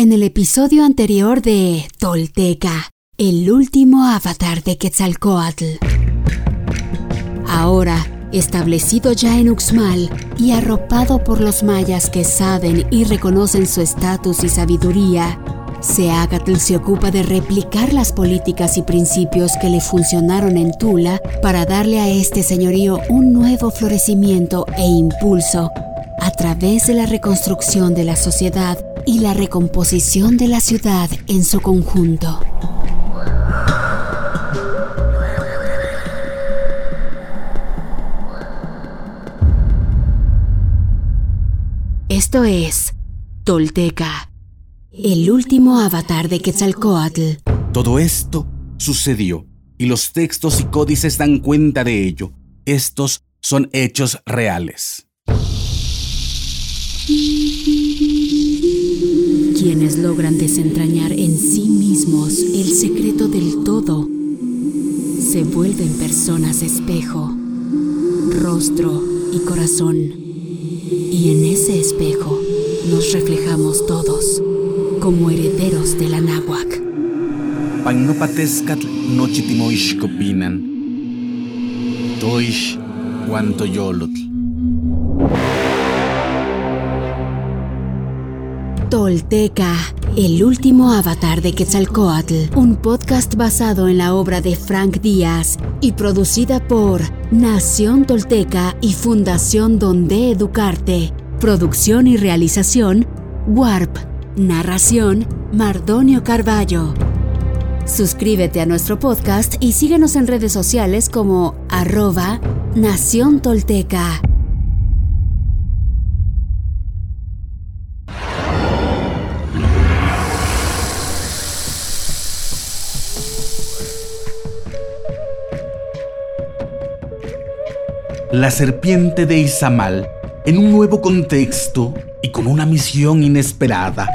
En el episodio anterior de Tolteca, el último avatar de Quetzalcoatl. Ahora, establecido ya en Uxmal y arropado por los mayas que saben y reconocen su estatus y sabiduría, Seagatl se ocupa de replicar las políticas y principios que le funcionaron en Tula para darle a este señorío un nuevo florecimiento e impulso a través de la reconstrucción de la sociedad y la recomposición de la ciudad en su conjunto. Esto es Tolteca, el último avatar de Quetzalcoatl. Todo esto sucedió y los textos y códices dan cuenta de ello. Estos son hechos reales. Quienes logran desentrañar en sí mismos el secreto del todo se vuelven personas espejo, rostro y corazón. Y en ese espejo nos reflejamos todos como herederos de la náhuac. Nochitimoixcopinan. Toish guantoyolotl. Tolteca, el último avatar de Quetzalcoatl, un podcast basado en la obra de Frank Díaz y producida por Nación Tolteca y Fundación Donde Educarte. Producción y realización, Warp. Narración, Mardonio Carballo. Suscríbete a nuestro podcast y síguenos en redes sociales como arroba Nación Tolteca. La serpiente de Izamal, en un nuevo contexto y con una misión inesperada.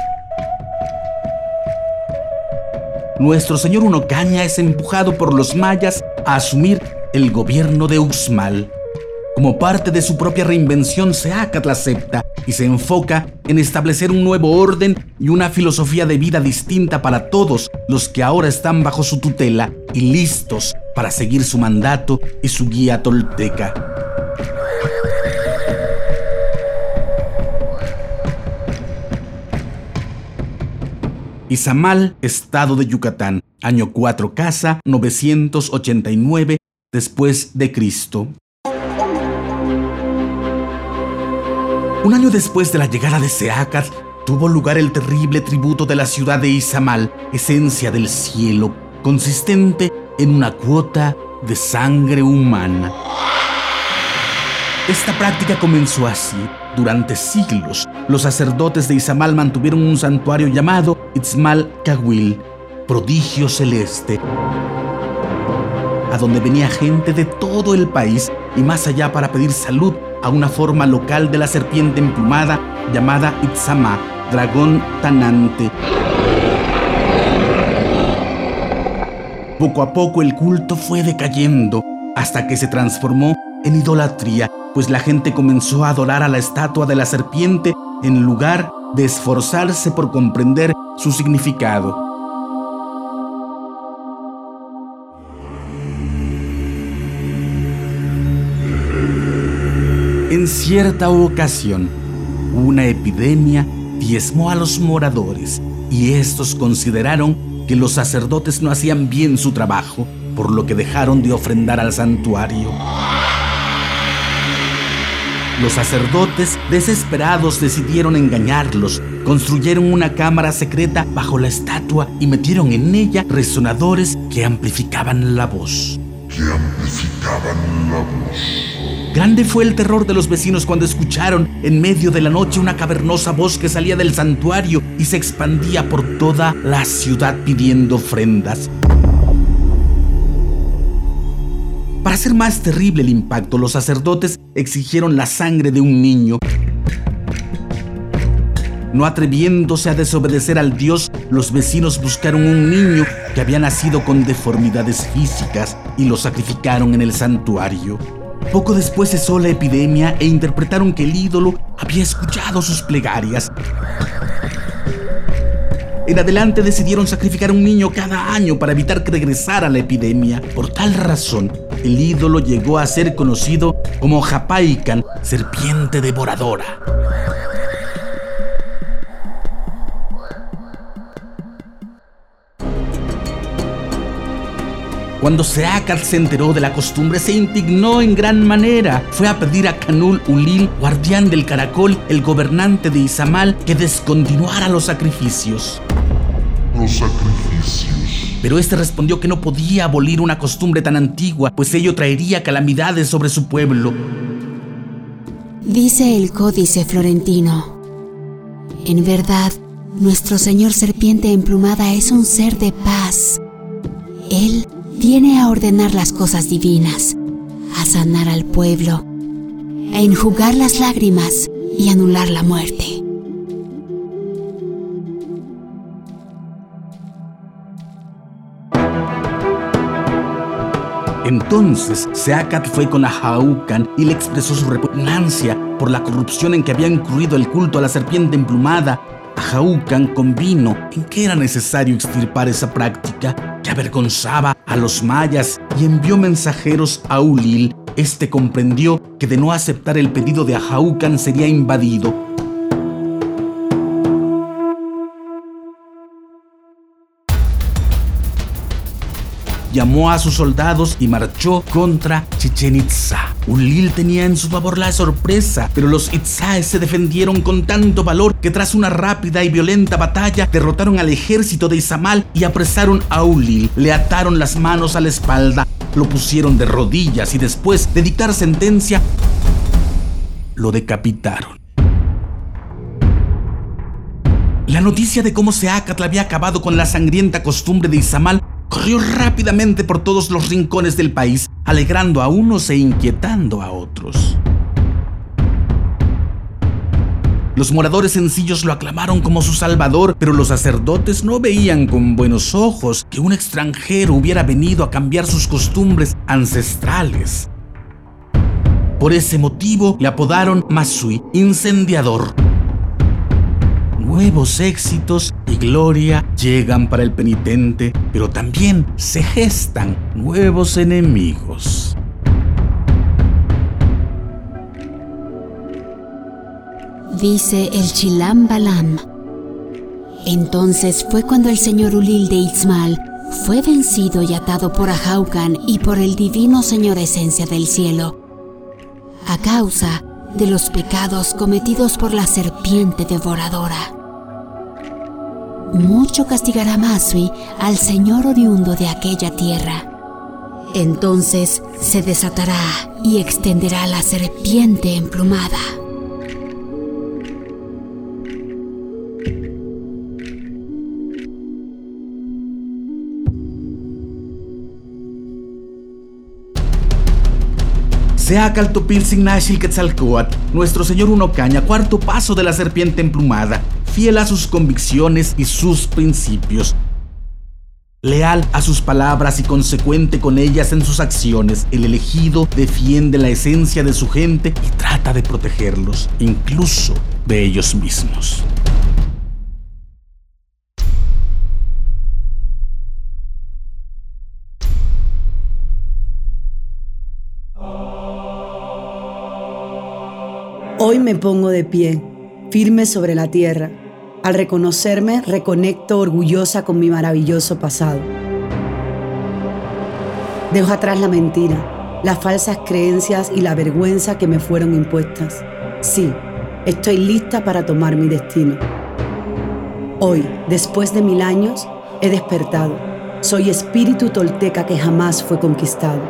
Nuestro señor Unocaña es empujado por los mayas a asumir el gobierno de Uxmal. Como parte de su propia reinvención, se acata acepta y se enfoca en establecer un nuevo orden y una filosofía de vida distinta para todos los que ahora están bajo su tutela y listos para seguir su mandato y su guía tolteca. Izamal, estado de Yucatán, año 4 casa 989 después de Cristo. Un año después de la llegada de Seacat, tuvo lugar el terrible tributo de la ciudad de Izamal, esencia del cielo, consistente en una cuota de sangre humana. Esta práctica comenzó así. Durante siglos, los sacerdotes de Izamal mantuvieron un santuario llamado Itzmal Kawil, prodigio celeste, a donde venía gente de todo el país y más allá para pedir salud a una forma local de la serpiente emplumada llamada Itzama, dragón tanante. Poco a poco el culto fue decayendo hasta que se transformó en idolatría pues la gente comenzó a adorar a la estatua de la serpiente en lugar de esforzarse por comprender su significado. En cierta ocasión, una epidemia diezmó a los moradores y estos consideraron que los sacerdotes no hacían bien su trabajo, por lo que dejaron de ofrendar al santuario. Los sacerdotes, desesperados, decidieron engañarlos. Construyeron una cámara secreta bajo la estatua y metieron en ella resonadores que amplificaban la voz. Que amplificaban la voz. Grande fue el terror de los vecinos cuando escucharon en medio de la noche una cavernosa voz que salía del santuario y se expandía por toda la ciudad pidiendo ofrendas. Para hacer más terrible el impacto, los sacerdotes exigieron la sangre de un niño. No atreviéndose a desobedecer al dios, los vecinos buscaron un niño que había nacido con deformidades físicas y lo sacrificaron en el santuario. Poco después cesó la epidemia e interpretaron que el ídolo había escuchado sus plegarias. En adelante decidieron sacrificar un niño cada año para evitar que regresara la epidemia. Por tal razón, el ídolo llegó a ser conocido como Japaikan, serpiente devoradora. Cuando Seacat se enteró de la costumbre, se indignó en gran manera. Fue a pedir a Canul Ulil, guardián del caracol, el gobernante de Izamal, que descontinuara los sacrificios. Los sacrificios. Pero este respondió que no podía abolir una costumbre tan antigua, pues ello traería calamidades sobre su pueblo. Dice el códice florentino. En verdad, nuestro Señor Serpiente Emplumada es un ser de paz. Él viene a ordenar las cosas divinas, a sanar al pueblo, a enjugar las lágrimas y anular la muerte. Entonces Seacat fue con Ahaucan y le expresó su repugnancia por la corrupción en que había incluido el culto a la serpiente emplumada. Ahaucan convino en que era necesario extirpar esa práctica que avergonzaba a los mayas y envió mensajeros a Ulil. Este comprendió que de no aceptar el pedido de Ahaucan sería invadido llamó a sus soldados y marchó contra Chichen Itza. Ulil tenía en su favor la sorpresa, pero los Itzaes se defendieron con tanto valor que tras una rápida y violenta batalla derrotaron al ejército de Izamal y apresaron a Ulil. Le ataron las manos a la espalda, lo pusieron de rodillas y después de dictar sentencia, lo decapitaron. La noticia de cómo Seacatl había acabado con la sangrienta costumbre de Izamal corrió rápidamente por todos los rincones del país, alegrando a unos e inquietando a otros. Los moradores sencillos lo aclamaron como su salvador, pero los sacerdotes no veían con buenos ojos que un extranjero hubiera venido a cambiar sus costumbres ancestrales. Por ese motivo le apodaron Masui, incendiador, Nuevos éxitos y gloria llegan para el penitente, pero también se gestan nuevos enemigos. Dice el Chilam Balam. Entonces fue cuando el señor Ulil de Itzmal fue vencido y atado por Ahaucan y por el divino Señor Esencia del Cielo, a causa de los pecados cometidos por la serpiente devoradora mucho castigará Masui al señor oriundo de aquella tierra. Entonces se desatará y extenderá la serpiente emplumada. Sea Caltopil Nashil Quetzalcoatl, nuestro señor Unocaña, cuarto paso de la serpiente emplumada, fiel a sus convicciones y sus principios, leal a sus palabras y consecuente con ellas en sus acciones, el elegido defiende la esencia de su gente y trata de protegerlos, incluso de ellos mismos. Hoy me pongo de pie, firme sobre la tierra al reconocerme, reconecto orgullosa con mi maravilloso pasado. Dejo atrás la mentira, las falsas creencias y la vergüenza que me fueron impuestas. Sí, estoy lista para tomar mi destino. Hoy, después de mil años, he despertado. Soy espíritu tolteca que jamás fue conquistado.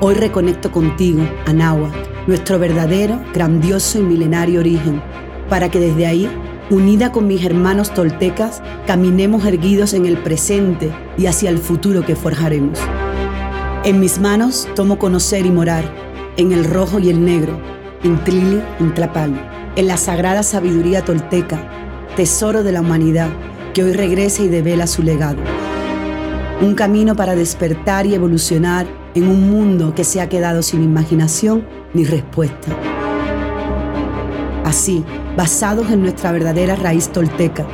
Hoy reconecto contigo, Anáhuac, nuestro verdadero, grandioso y milenario origen para que desde ahí, unida con mis hermanos toltecas, caminemos erguidos en el presente y hacia el futuro que forjaremos. En mis manos tomo conocer y morar, en el rojo y el negro, en Tlili, en Tlapal, en la sagrada sabiduría tolteca, tesoro de la humanidad que hoy regresa y devela su legado. Un camino para despertar y evolucionar en un mundo que se ha quedado sin imaginación ni respuesta. Así, basados en nuestra verdadera raíz tolteca,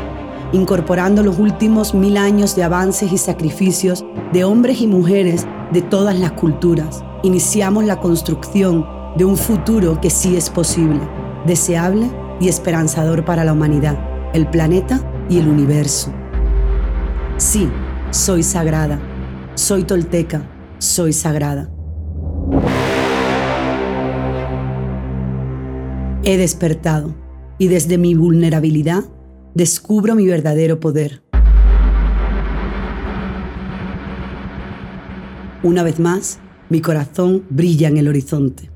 incorporando los últimos mil años de avances y sacrificios de hombres y mujeres de todas las culturas. Iniciamos la construcción de un futuro que sí es posible, deseable y esperanzador para la humanidad, el planeta y el universo. Sí, soy sagrada, soy tolteca, soy sagrada. He despertado y desde mi vulnerabilidad descubro mi verdadero poder. Una vez más, mi corazón brilla en el horizonte.